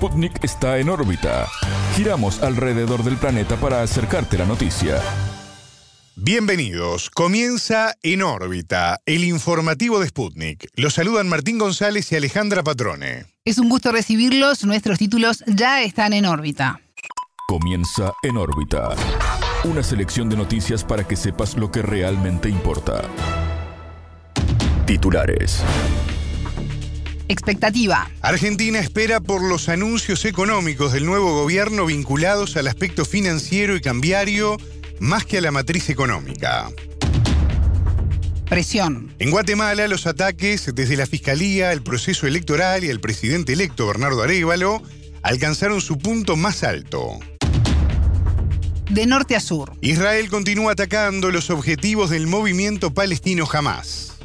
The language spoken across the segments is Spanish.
Sputnik está en órbita. Giramos alrededor del planeta para acercarte la noticia. Bienvenidos. Comienza En órbita, el informativo de Sputnik. Los saludan Martín González y Alejandra Patrone. Es un gusto recibirlos. Nuestros títulos ya están en órbita. Comienza En órbita. Una selección de noticias para que sepas lo que realmente importa. Titulares. Expectativa. Argentina espera por los anuncios económicos del nuevo gobierno vinculados al aspecto financiero y cambiario más que a la matriz económica. Presión. En Guatemala, los ataques desde la Fiscalía, el proceso electoral y el presidente electo Bernardo Arevalo alcanzaron su punto más alto. De norte a sur. Israel continúa atacando los objetivos del movimiento palestino Hamas.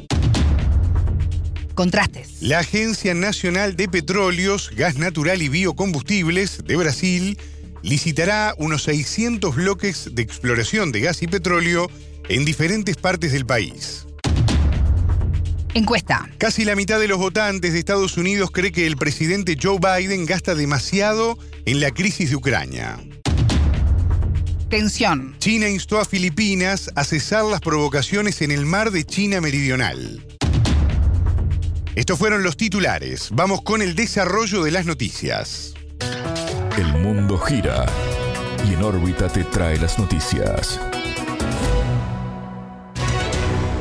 Contrastes. La Agencia Nacional de Petróleos, Gas Natural y Biocombustibles de Brasil licitará unos 600 bloques de exploración de gas y petróleo en diferentes partes del país. Encuesta. Casi la mitad de los votantes de Estados Unidos cree que el presidente Joe Biden gasta demasiado en la crisis de Ucrania. Tensión. China instó a Filipinas a cesar las provocaciones en el mar de China Meridional. Estos fueron los titulares. Vamos con el desarrollo de las noticias. El mundo gira y en órbita te trae las noticias.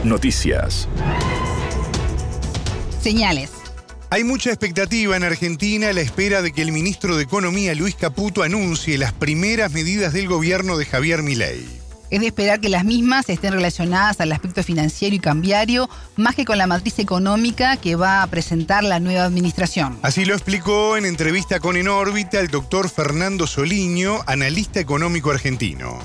Noticias. Señales. Hay mucha expectativa en Argentina a la espera de que el ministro de Economía Luis Caputo anuncie las primeras medidas del gobierno de Javier Milei. Es de esperar que las mismas estén relacionadas al aspecto financiero y cambiario, más que con la matriz económica que va a presentar la nueva administración. Así lo explicó en entrevista con En órbita el doctor Fernando Soliño, analista económico argentino.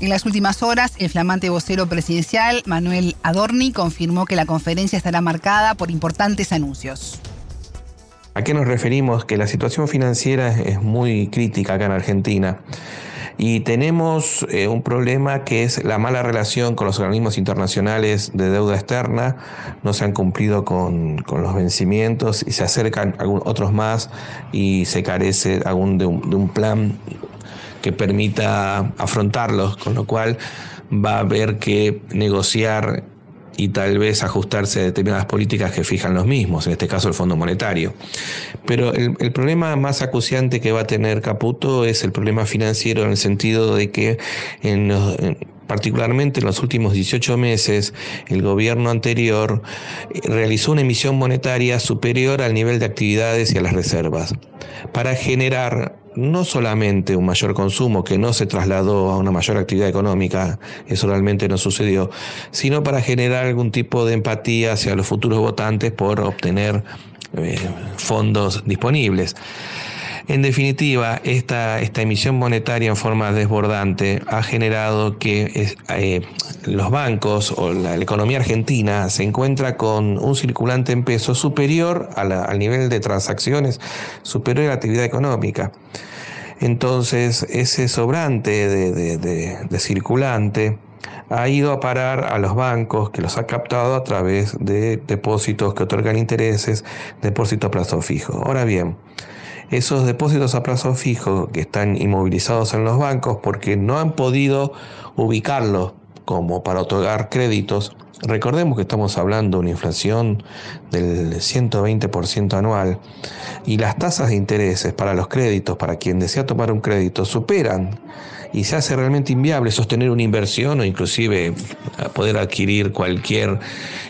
En las últimas horas, el flamante vocero presidencial, Manuel Adorni, confirmó que la conferencia estará marcada por importantes anuncios. ¿A qué nos referimos? Que la situación financiera es muy crítica acá en Argentina. Y tenemos eh, un problema que es la mala relación con los organismos internacionales de deuda externa. No se han cumplido con, los vencimientos y se acercan otros más y se carece aún de un, de un plan que permita afrontarlos, con lo cual va a haber que negociar y tal vez ajustarse a determinadas políticas que fijan los mismos, en este caso el Fondo Monetario. Pero el, problema más acuciante que va a tener Caputo es el problema financiero en el sentido de que en particularmente en los últimos 18 meses, el gobierno anterior realizó una emisión monetaria superior al nivel de actividades y a las reservas, para generar no solamente un mayor consumo que no se trasladó a una mayor actividad económica, eso realmente no sucedió, sino para generar algún tipo de empatía hacia los futuros votantes por obtener eh, fondos disponibles. En definitiva, esta, esta emisión monetaria en forma desbordante ha generado que eh, los bancos o la, economía argentina se encuentra con un circulante en peso superior al nivel de transacciones, superior a la actividad económica. Entonces, ese sobrante de, circulante ha ido a parar a los bancos que los ha captado a través de depósitos que otorgan intereses, depósitos a plazo fijo. Ahora bien, esos depósitos a plazo fijo que están inmovilizados en los bancos porque no han podido ubicarlos como para otorgar créditos, recordemos que estamos hablando de una inflación del 120% anual y las tasas de intereses para los créditos, para quien desea tomar un crédito, superan y se hace realmente inviable sostener una inversión o inclusive poder adquirir cualquier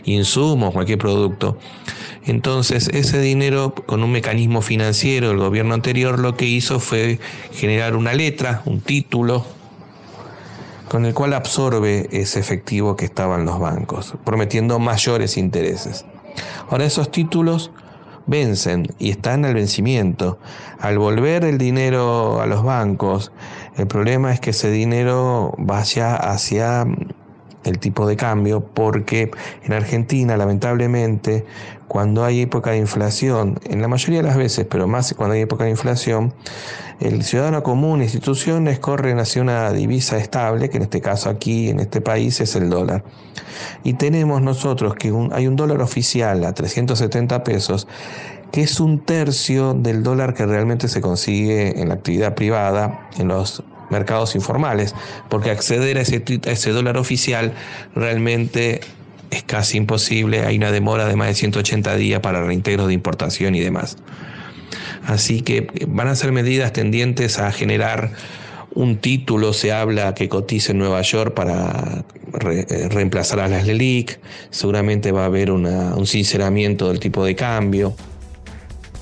insumo, cualquier producto. Entonces, ese dinero, con un mecanismo financiero del gobierno anterior, lo que hizo fue generar una letra, un título, con el cual absorbe ese efectivo que estaba en los bancos, prometiendo mayores intereses. Ahora, esos títulos vencen y están al vencimiento. Al volver el dinero a los bancos, el problema es que ese dinero vaya hacia el tipo de cambio, porque en Argentina, lamentablemente, cuando hay época de inflación, en la mayoría de las veces, pero más cuando hay época de inflación, el ciudadano común, instituciones corren hacia una divisa estable, que en este caso aquí, en este país, es el dólar. Y tenemos nosotros que hay un dólar oficial a 370 pesos, que es un tercio del dólar que realmente se consigue en la actividad privada, en los mercados informales, porque acceder a ese, dólar oficial realmente es casi imposible, hay una demora de más de 180 días para reintegros de importación y demás. Así que van a ser medidas tendientes a generar un título, se habla que cotice en Nueva York para eh, reemplazar a las LELIC, seguramente va a haber un sinceramiento del tipo de cambio.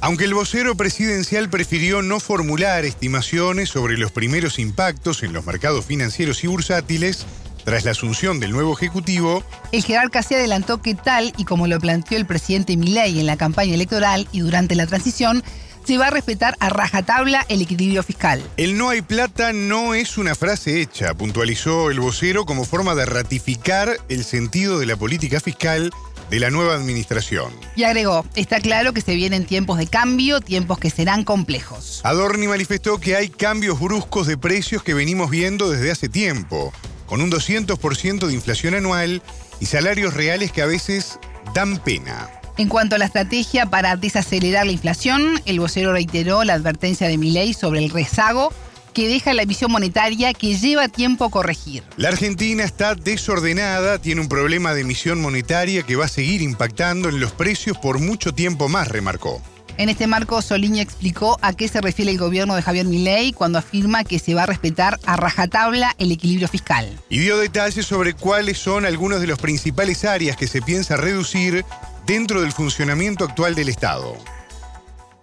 Aunque el vocero presidencial prefirió no formular estimaciones sobre los primeros impactos en los mercados financieros y bursátiles, tras la asunción del nuevo ejecutivo, el jerarca se adelantó que tal y como lo planteó el presidente Milei en la campaña electoral y durante la transición, se va a respetar a rajatabla el equilibrio fiscal. El no hay plata no es una frase hecha, puntualizó el vocero como forma de ratificar el sentido de la política fiscal de la nueva administración. Y agregó, está claro que se vienen tiempos de cambio, tiempos que serán complejos. Adorni manifestó que hay cambios bruscos de precios que venimos viendo desde hace tiempo, con un 200% de inflación anual y salarios reales que a veces dan pena. En cuanto a la estrategia para desacelerar la inflación, el vocero reiteró la advertencia de Milei sobre el rezago que deja la emisión monetaria que lleva tiempo a corregir. La Argentina está desordenada, tiene un problema de emisión monetaria que va a seguir impactando en los precios por mucho tiempo más, remarcó. En este marco, Soliña explicó a qué se refiere el gobierno de Javier Milei cuando afirma que se va a respetar a rajatabla el equilibrio fiscal. Y dio detalles sobre cuáles son algunos de los principales áreas que se piensa reducir dentro del funcionamiento actual del Estado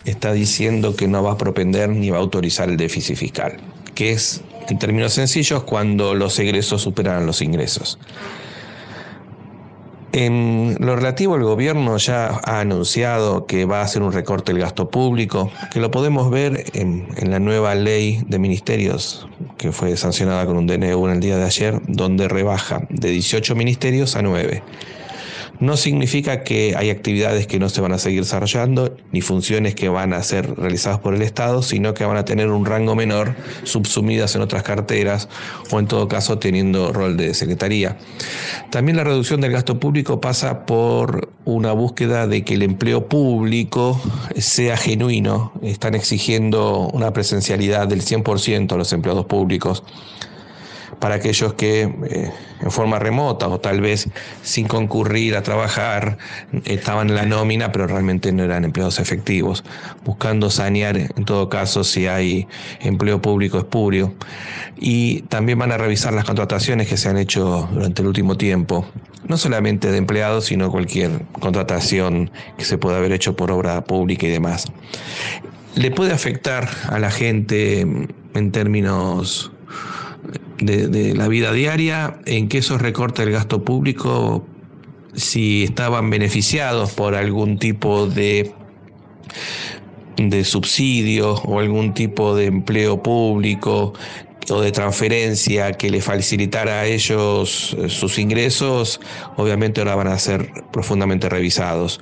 está diciendo que no va a propender ni va a autorizar el déficit fiscal, que es, en términos sencillos, cuando los egresos superan los ingresos. En lo relativo al gobierno ya ha anunciado que va a hacer un recorte del gasto público, que lo podemos ver en, en, la nueva ley de ministerios que fue sancionada con un DNU en el día de ayer, donde rebaja de 18 ministerios a 9 no significa que hay actividades que no se van a seguir desarrollando, ni funciones que van a ser realizadas por el Estado, sino que van a tener un rango menor, subsumidas en otras carteras o en todo caso teniendo rol de secretaría. También la reducción del gasto público pasa por una búsqueda de que el empleo público sea genuino. Están exigiendo una presencialidad del 100% a los empleados públicos para aquellos que eh, en forma remota o tal vez sin concurrir a trabajar estaban en la nómina pero realmente no eran empleados efectivos, buscando sanear en todo caso si hay empleo público espurio. Y también van a revisar las contrataciones que se han hecho durante el último tiempo, no solamente de empleados, sino cualquier contratación que se pueda haber hecho por obra pública y demás. Le puede afectar a la gente en términos de, la vida diaria, en que esos recortes del gasto público, si estaban beneficiados por algún tipo de de subsidio o algún tipo de empleo público o de transferencia que le facilitara a ellos eh, sus ingresos, obviamente ahora van a ser profundamente revisados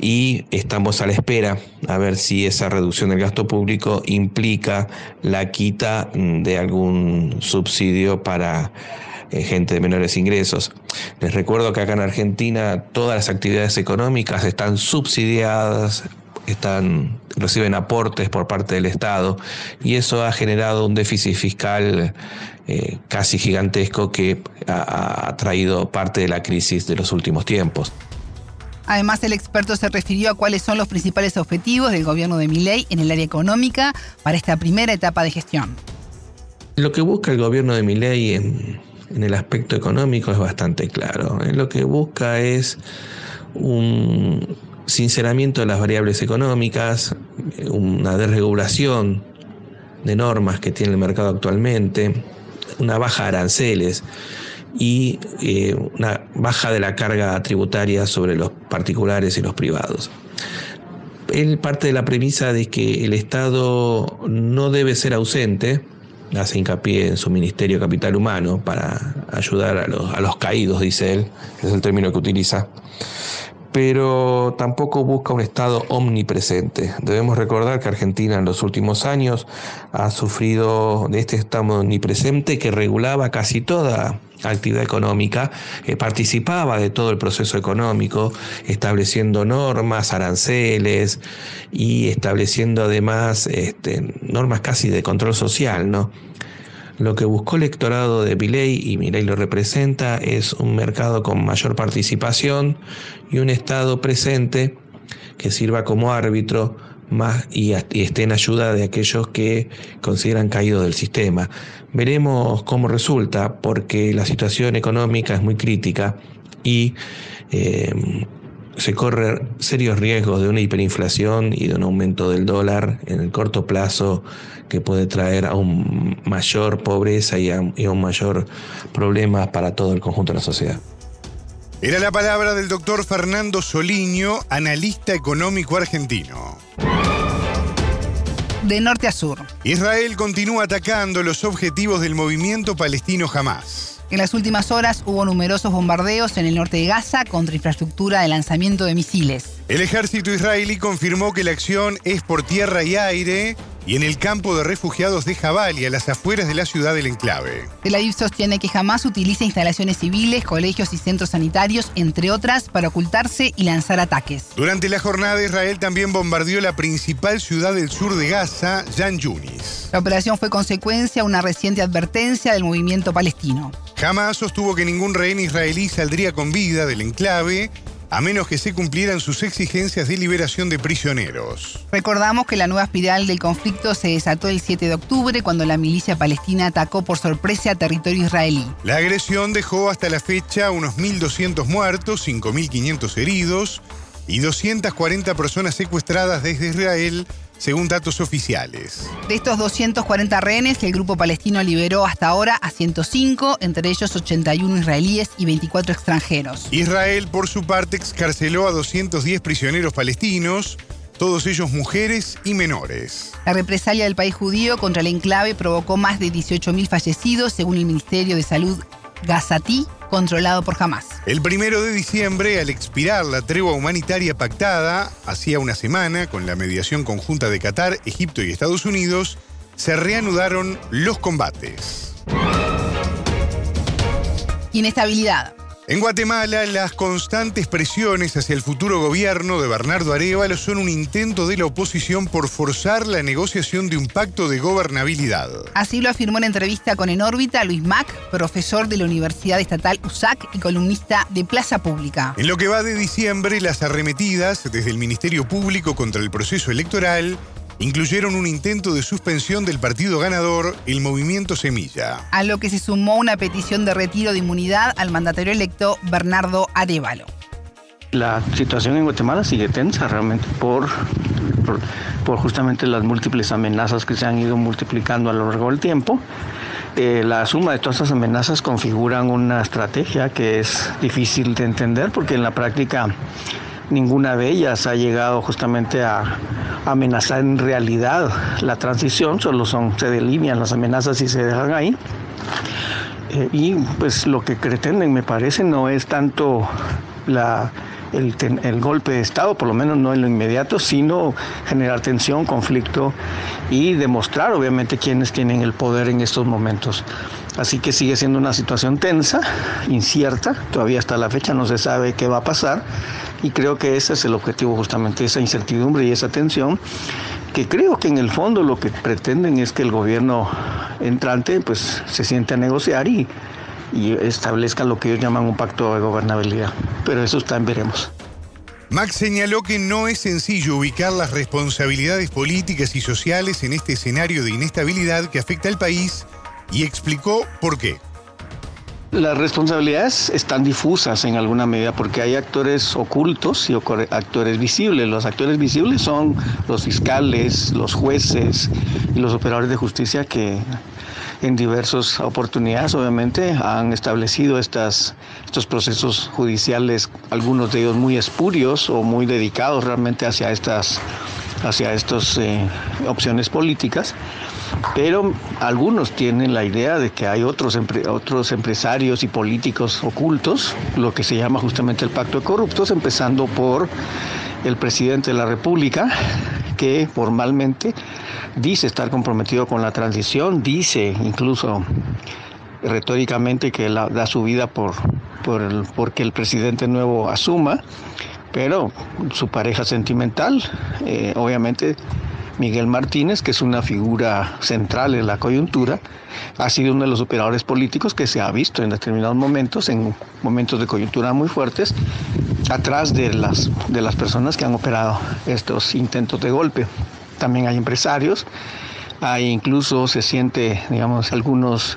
y estamos a la espera a ver si esa reducción del gasto público implica la quita mm, de algún subsidio para eh, gente de menores ingresos. Les recuerdo que acá en Argentina todas las actividades económicas están subsidiadas, están, reciben aportes por parte del Estado y eso ha generado un déficit fiscal eh, casi gigantesco que ha traído parte de la crisis de los últimos tiempos. Además, el experto se refirió a cuáles son los principales objetivos del gobierno de Milei en el área económica para esta primera etapa de gestión. Lo que busca el gobierno de Milei en, el aspecto económico es bastante claro. Eh, lo que busca es un sinceramiento de las variables económicas, una desregulación de normas que tiene el mercado actualmente, una baja de aranceles y eh, una baja de la carga tributaria sobre los particulares y los privados. Él parte de la premisa de que el Estado no debe ser ausente, hace hincapié en su Ministerio de Capital Humano para ayudar a los, a los caídos, dice él, es el término que utiliza, pero tampoco busca un Estado omnipresente. Debemos recordar que Argentina en los últimos años ha sufrido de este Estado omnipresente que regulaba casi toda actividad económica, eh, participaba de todo el proceso económico, estableciendo normas, aranceles y estableciendo además este, normas casi de control social, ¿no? Lo que buscó el electorado de Milei, y Milei lo representa, es un mercado con mayor participación y un Estado presente que sirva como árbitro más y, esté en ayuda de aquellos que consideran caído del sistema. Veremos cómo resulta, porque la situación económica es muy crítica y eh, se corre serios riesgos de una hiperinflación y de un aumento del dólar en el corto plazo que puede traer a un mayor pobreza y a, un mayor problema para todo el conjunto de la sociedad. Era la palabra del doctor Fernando Soliño, analista económico argentino. De norte a sur. Israel continúa atacando los objetivos del movimiento palestino Hamas. En las últimas horas hubo numerosos bombardeos en el norte de Gaza contra infraestructura de lanzamiento de misiles. El ejército israelí confirmó que la acción es por tierra y aire y en el campo de refugiados de Jabal y a las afueras de la ciudad del enclave. Tel Aviv sostiene que jamás utiliza instalaciones civiles, colegios y centros sanitarios, entre otras, para ocultarse y lanzar ataques. Durante la jornada, Israel también bombardeó la principal ciudad del sur de Gaza, Jan Yunis. La operación fue consecuencia de una reciente advertencia del movimiento palestino. Jamás sostuvo que ningún rehén israelí saldría con vida del enclave a menos que se cumplieran sus exigencias de liberación de prisioneros. Recordamos que la nueva espiral del conflicto se desató el 7 de octubre cuando la milicia palestina atacó por sorpresa a territorio israelí. La agresión dejó hasta la fecha unos 1.200 muertos, 5.500 heridos y 240 personas secuestradas desde Israel según datos oficiales. De estos 240 rehenes, el grupo palestino liberó hasta ahora a 105, entre ellos 81 israelíes y 24 extranjeros. Israel, por su parte, excarceló a 210 prisioneros palestinos, todos ellos mujeres y menores. La represalia del país judío contra el enclave provocó más de 18.000 fallecidos, según el Ministerio de Salud gazatí controlado por Hamas. El primero de diciembre, al expirar la tregua humanitaria pactada hacía una semana con la mediación conjunta de Qatar, Egipto y Estados Unidos, se reanudaron los combates. Inestabilidad. En Guatemala, las constantes presiones hacia el futuro gobierno de Bernardo Arevalo son un intento de la oposición por forzar la negociación de un pacto de gobernabilidad. Así lo afirmó en entrevista con En órbita Luis Mac, profesor de la Universidad Estatal USAC y columnista de Plaza Pública. En lo que va de diciembre, las arremetidas desde el Ministerio Público contra el proceso electoral incluyeron un intento de suspensión del partido ganador, el Movimiento Semilla. A lo que se sumó una petición de retiro de inmunidad al mandatario electo Bernardo Arevalo. La situación en Guatemala sigue tensa realmente por, por, justamente las múltiples amenazas que se han ido multiplicando a lo largo del tiempo. Eh, la suma de todas estas amenazas configuran una estrategia que es difícil de entender porque en la práctica ninguna de ellas ha llegado justamente a amenazar en realidad la transición, solo son, se delinean las amenazas y se dejan ahí. Eh, y pues lo que pretenden, me parece, no es tanto la, el, el, golpe de Estado, por lo menos no en lo inmediato, sino generar tensión, conflicto y demostrar obviamente quiénes tienen el poder en estos momentos. Así que sigue siendo una situación tensa, incierta, todavía hasta la fecha no se sabe qué va a pasar y creo que ese es el objetivo justamente, esa incertidumbre y esa tensión, que creo que en el fondo lo que pretenden es que el gobierno entrante pues se siente a negociar y, y establezca lo que ellos llaman un pacto de gobernabilidad. Pero eso está en veremos. Max señaló que no es sencillo ubicar las responsabilidades políticas y sociales en este escenario de inestabilidad que afecta al país y explicó por qué. Las responsabilidades están difusas en alguna medida porque hay actores ocultos y actores visibles. Los actores visibles son los fiscales, los jueces y los operadores de justicia que en diversas oportunidades obviamente han establecido estas, estos procesos judiciales, algunos de ellos muy espurios o muy dedicados realmente hacia estas hacia eh, opciones políticas, pero algunos tienen la idea de que hay otros, otros empresarios y políticos ocultos, lo que se llama justamente el pacto de corruptos, empezando por el presidente de la República, que formalmente dice estar comprometido con la transición, dice incluso retóricamente que da su vida por, por el, porque el presidente nuevo asuma, pero su pareja sentimental, eh, obviamente Miguel Martínez, que es una figura central en la coyuntura, ha sido uno de los operadores políticos que se ha visto en determinados momentos, en momentos de coyuntura muy fuertes, atrás de las, de las personas que han operado estos intentos de golpe. También hay empresarios, hay incluso se siente, digamos, algunos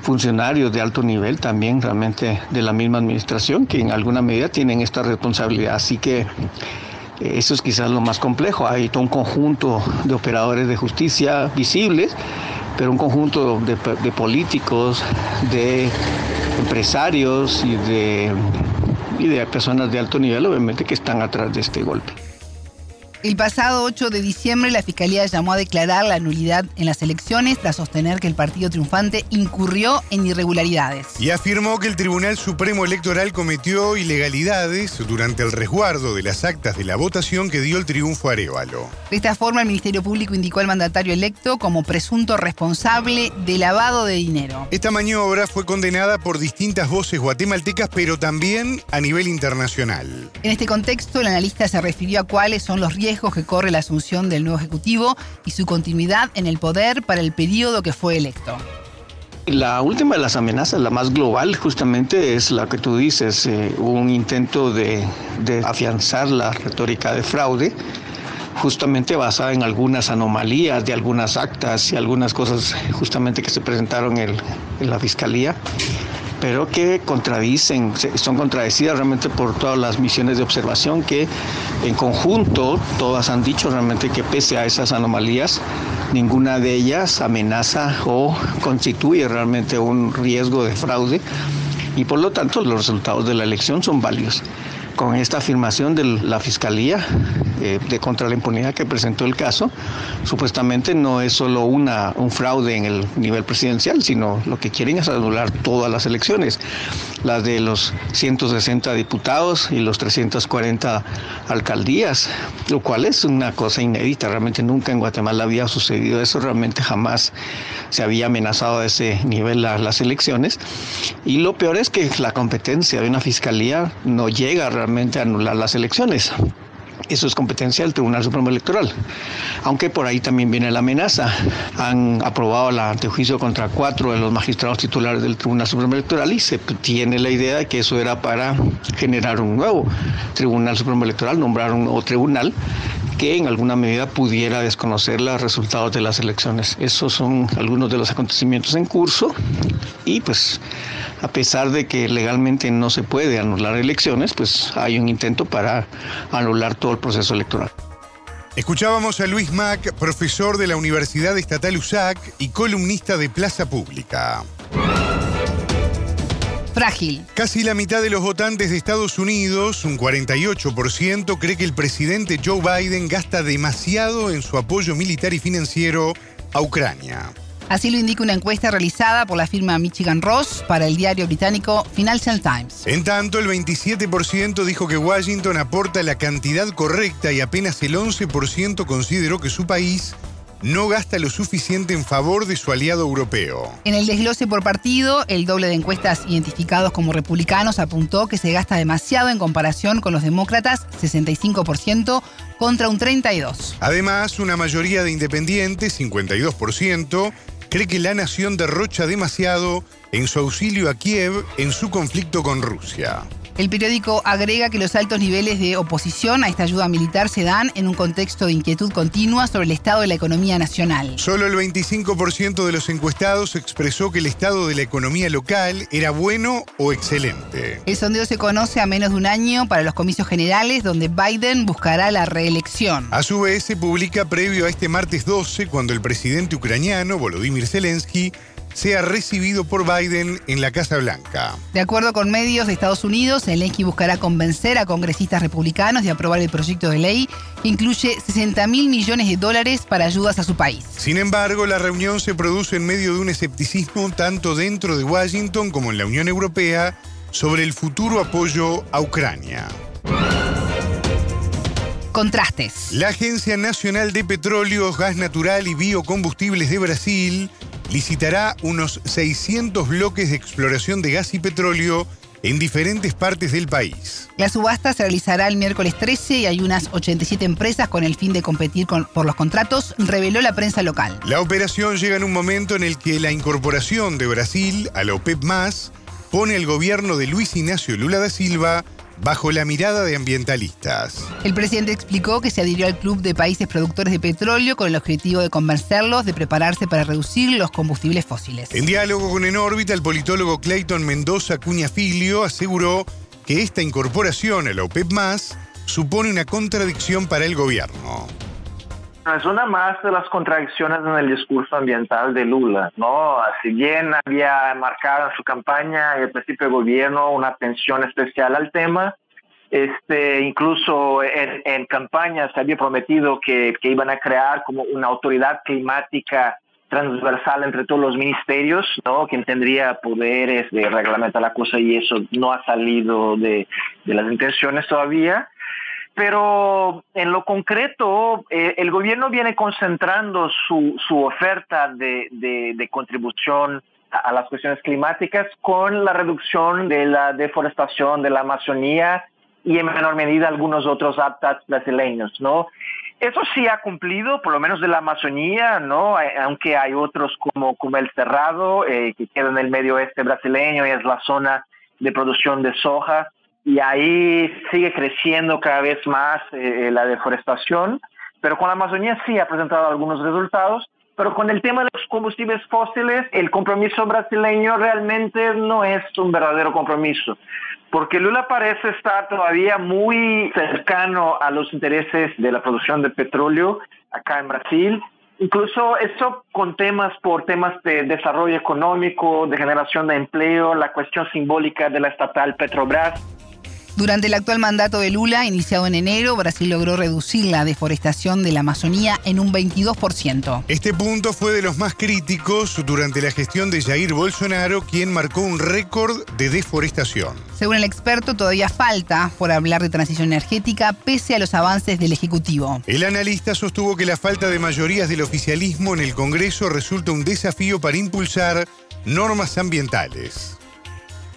funcionarios de alto nivel también realmente de la misma administración que en alguna medida tienen esta responsabilidad. Así que eso es quizás lo más complejo. Hay todo un conjunto de operadores de justicia visibles, pero un conjunto de, políticos, de empresarios y de, y de personas de alto nivel, obviamente, que están atrás de este golpe. El pasado 8 de diciembre la Fiscalía llamó a declarar la nulidad en las elecciones tras sostener que el partido triunfante incurrió en irregularidades. Y afirmó que el Tribunal Supremo Electoral cometió ilegalidades durante el resguardo de las actas de la votación que dio el triunfo a Arevalo. De esta forma, el Ministerio Público indicó al mandatario electo como presunto responsable de lavado de dinero. Esta maniobra fue condenada por distintas voces guatemaltecas, pero también a nivel internacional. En este contexto, el analista se refirió a cuáles son los riesgos que corre la asunción del nuevo Ejecutivo y su continuidad en el poder para el periodo que fue electo. La última de las amenazas, la más global, justamente es la que tú dices, eh, un intento de, afianzar la retórica de fraude, justamente basada en algunas anomalías de algunas actas y algunas cosas justamente que se presentaron en la Fiscalía pero que contradicen, son contradecidas realmente por todas las misiones de observación que en conjunto todas han dicho realmente que pese a esas anomalías, ninguna de ellas amenaza o constituye realmente un riesgo de fraude y por lo tanto los resultados de la elección son válidos. Con esta afirmación de la Fiscalía eh, de contra la impunidad que presentó el caso, supuestamente no es solo una, un fraude en el nivel presidencial, sino lo que quieren es anular todas las elecciones, las de los 160 diputados y los 340 alcaldías, lo cual es una cosa inédita, realmente nunca en Guatemala había sucedido eso, realmente jamás se había amenazado a ese nivel las elecciones. Y lo peor es que la competencia de una fiscalía no llega realmente a anular las elecciones. Eso es competencia del Tribunal Supremo Electoral. Aunque por ahí también viene la amenaza. Han aprobado el antejuicio contra cuatro de los magistrados titulares del Tribunal Supremo Electoral y se tiene la idea de que eso era para generar un nuevo Tribunal Supremo Electoral, nombrar un nuevo tribunal que en alguna medida pudiera desconocer los resultados de las elecciones. Esos son algunos de los acontecimientos en curso y pues a pesar de que legalmente no se puede anular elecciones, pues hay un intento para anular todo el proceso electoral. Escuchábamos a Luis Mac, profesor de la Universidad Estatal USAC y columnista de Plaza Pública. Frágil. Casi la mitad de los votantes de Estados Unidos, un 48%, cree que el presidente Joe Biden gasta demasiado en su apoyo militar y financiero a Ucrania. Así lo indica una encuesta realizada por la firma Michigan Ross para el diario británico Financial Times. En tanto, el 27% dijo que Washington aporta la cantidad correcta y apenas el 11% consideró que su país no gasta lo suficiente en favor de su aliado europeo. En el desglose por partido, el doble de encuestas identificados como republicanos apuntó que se gasta demasiado en comparación con los demócratas, 65%, contra un 32%. Además, una mayoría de independientes, 52%, cree que la nación derrocha demasiado en su auxilio a Kiev en su conflicto con Rusia. El periódico agrega que los altos niveles de oposición a esta ayuda militar se dan en un contexto de inquietud continua sobre el estado de la economía nacional. Solo el 25% de los encuestados expresó que el estado de la economía local era bueno o excelente. El sondeo se conoce a menos de un año para los comicios generales donde Biden buscará la reelección. A su vez se publica previo a este martes 12 cuando el presidente ucraniano Volodymyr Zelensky sea recibido por Biden en la Casa Blanca. De acuerdo con medios de Estados Unidos, Zelensky buscará convencer a congresistas republicanos de aprobar el proyecto de ley que incluye 60 mil millones de dólares para ayudas a su país. Sin embargo, la reunión se produce en medio de un escepticismo tanto dentro de Washington como en la Unión Europea sobre el futuro apoyo a Ucrania. Contrastes. La Agencia Nacional de Petróleo, Gas Natural y Biocombustibles de Brasil licitará unos 600 bloques de exploración de gas y petróleo en diferentes partes del país. La subasta se realizará el miércoles 13 y hay unas 87 empresas con el fin de competir por los contratos, reveló la prensa local. La operación llega en un momento en el que la incorporación de Brasil a la OPEP pone al gobierno de Luis Ignacio Lula da Silva bajo la mirada de ambientalistas. El presidente explicó que se adhirió al Club de Países Productores de Petróleo con el objetivo de convencerlos de prepararse para reducir los combustibles fósiles. En diálogo con En órbita, el politólogo Clayton Mendoza Cuñafilio aseguró que esta incorporación a la OPEP supone una contradicción para el gobierno. Es una más de las contradicciones en el discurso ambiental de Lula, ¿no? Si bien había marcado en su campaña y el principio de gobierno una atención especial al tema, este, incluso en, campaña se había prometido que, iban a crear como una autoridad climática transversal entre todos los ministerios, ¿no? Quien tendría poderes de reglamentar la cosa y eso no ha salido de las intenciones todavía pero en lo concreto, eh, el gobierno viene concentrando su, oferta de, contribución a, las cuestiones climáticas con la reducción de la deforestación de la Amazonía y en menor medida algunos otros hábitats brasileños. Eso sí ha cumplido, por lo menos de la Amazonía, ¿no? Aunque hay otros como, como el Cerrado, eh, que queda en el medio oeste brasileño y es la zona de producción de soja y ahí sigue creciendo cada vez más eh, la deforestación, pero con la Amazonía sí ha presentado algunos resultados, pero con el tema de los combustibles fósiles, el compromiso brasileño realmente no es un verdadero compromiso, porque Lula parece estar todavía muy cercano a los intereses de la producción de petróleo acá en Brasil, Incluso eso con temas por temas de desarrollo económico, de generación de empleo, la cuestión simbólica de la estatal Petrobras. Durante el actual mandato de Lula, iniciado en enero, Brasil logró reducir la deforestación de la Amazonía en un 22%. Este punto fue de los más críticos durante la gestión de Jair Bolsonaro, quien marcó un récord de deforestación. Según el experto, todavía falta por hablar de transición energética pese a los avances del Ejecutivo. El analista sostuvo que la falta de mayorías del oficialismo en el Congreso resulta un desafío para impulsar normas ambientales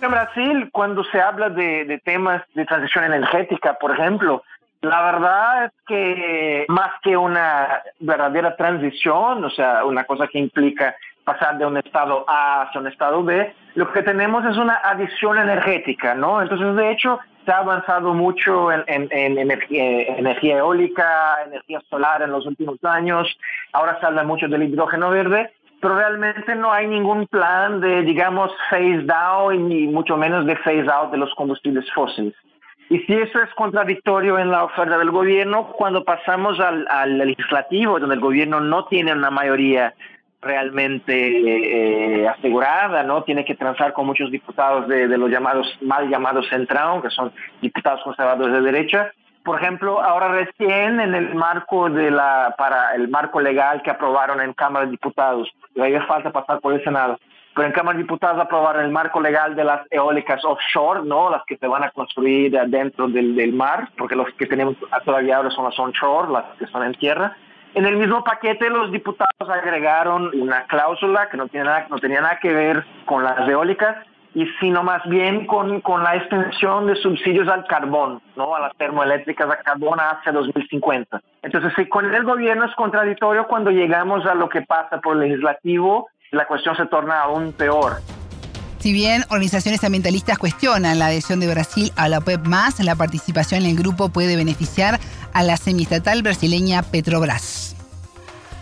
en Brasil, cuando se habla de, temas de transición energética, por ejemplo, la verdad es que más que una verdadera transición, o sea, una cosa que implica pasar de un estado A hacia un estado B, lo que tenemos es una adición energética, ¿no? Entonces, de hecho, se ha avanzado mucho en, en, energía, energía, eólica, energía solar en los últimos años, ahora se habla mucho del hidrógeno verde, pero realmente no hay ningún plan de, digamos, phase down y mucho menos de phase out de los combustibles fósiles. Y si eso es contradictorio en la oferta del gobierno, cuando pasamos al, legislativo, donde el gobierno no tiene una mayoría realmente eh, asegurada, ¿no? Tiene que transar con muchos diputados de, de los llamados, mal llamados centrão, que son diputados conservadores de derecha, por ejemplo, ahora recién en el marco de la para el marco legal que aprobaron en Cámara de Diputados, todavía falta pasar por el Senado, pero en Cámara de Diputados aprobaron el marco legal de las eólicas offshore, no las que se van a construir dentro del, mar, porque los que tenemos todavía ahora son las onshore, las que son en tierra. En el mismo paquete los diputados agregaron una cláusula que no, tiene nada, no tenía nada que ver con las eólicas, y sino más bien con, con la extensión de subsidios al carbón, ¿no? a las termoeléctricas a carbón hacia 2050. Entonces, si con el gobierno es contradictorio, cuando llegamos a lo que pasa por el legislativo, la cuestión se torna aún peor. Si bien organizaciones ambientalistas cuestionan la adhesión de Brasil a la OPEP+, la participación en el grupo puede beneficiar a la semiestatal brasileña Petrobras.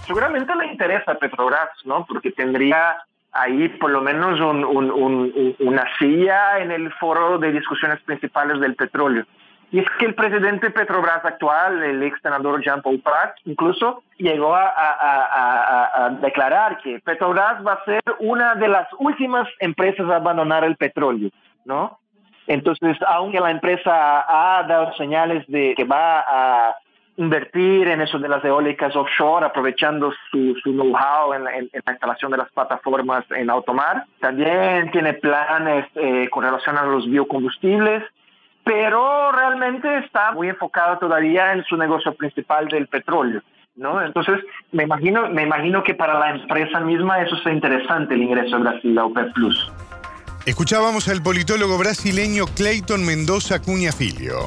Seguramente le interesa a Petrobras, ¿no? Porque tendría ahí por lo menos un, un, una silla en el foro de discusiones principales del petróleo. Y es que el presidente Petrobras actual, el ex senador Jean-Paul Prat, incluso llegó a, a, declarar que Petrobras va a ser una de las últimas empresas a abandonar el petróleo, ¿no? Entonces, aunque la empresa ha dado señales de que va a invertir en eso de las eólicas offshore, aprovechando su, know-how en, la instalación de las plataformas en automar. También tiene planes eh, con relación a los biocombustibles, pero realmente está muy enfocado todavía en su negocio principal del petróleo. ¿no? Entonces, me imagino, me imagino que para la empresa misma eso es interesante el ingreso de Brasil a OPEP Plus. Escuchábamos al politólogo brasileño Clayton Mendoza Cuñafilio.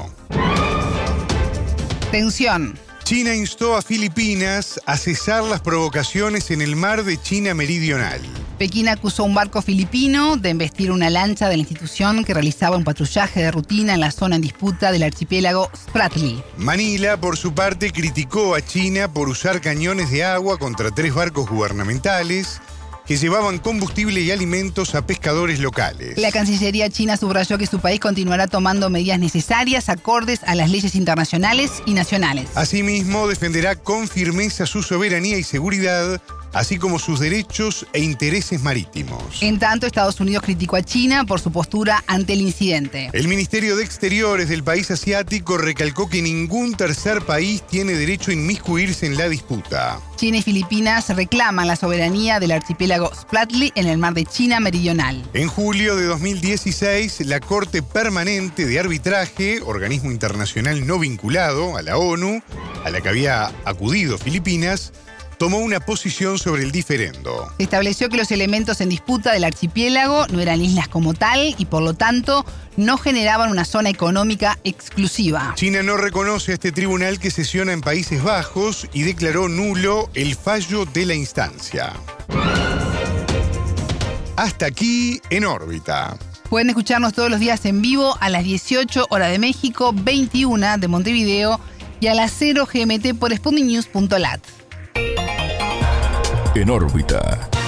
Atención. China instó a Filipinas a cesar las provocaciones en el mar de China Meridional. Pekín acusó a un barco filipino de embestir una lancha de la institución que realizaba un patrullaje de rutina en la zona en disputa del archipiélago Spratly. Manila, por su parte, criticó a China por usar cañones de agua contra tres barcos gubernamentales que llevaban combustible y alimentos a pescadores locales. La Cancillería china subrayó que su país continuará tomando medidas necesarias acordes a las leyes internacionales y nacionales. Asimismo, defenderá con firmeza su soberanía y seguridad así como sus derechos e intereses marítimos. En tanto, Estados Unidos criticó a China por su postura ante el incidente. El Ministerio de Exteriores del país asiático recalcó que ningún tercer país tiene derecho a inmiscuirse en la disputa. China y Filipinas reclaman la soberanía del archipiélago Spratly en el mar de China Meridional. En julio de 2016, la Corte Permanente de Arbitraje, organismo internacional no vinculado a la ONU, a la que había acudido Filipinas, tomó una posición sobre el diferendo. estableció que los elementos en disputa del archipiélago no eran islas como tal y por lo tanto no generaban una zona económica exclusiva. China no reconoce a este tribunal que sesiona en Países Bajos y declaró nulo el fallo de la instancia. Hasta aquí en órbita. Pueden escucharnos todos los días en vivo a las 18 horas de México, 21 de Montevideo y a las 0 GMT por sputniknews.lat en órbita.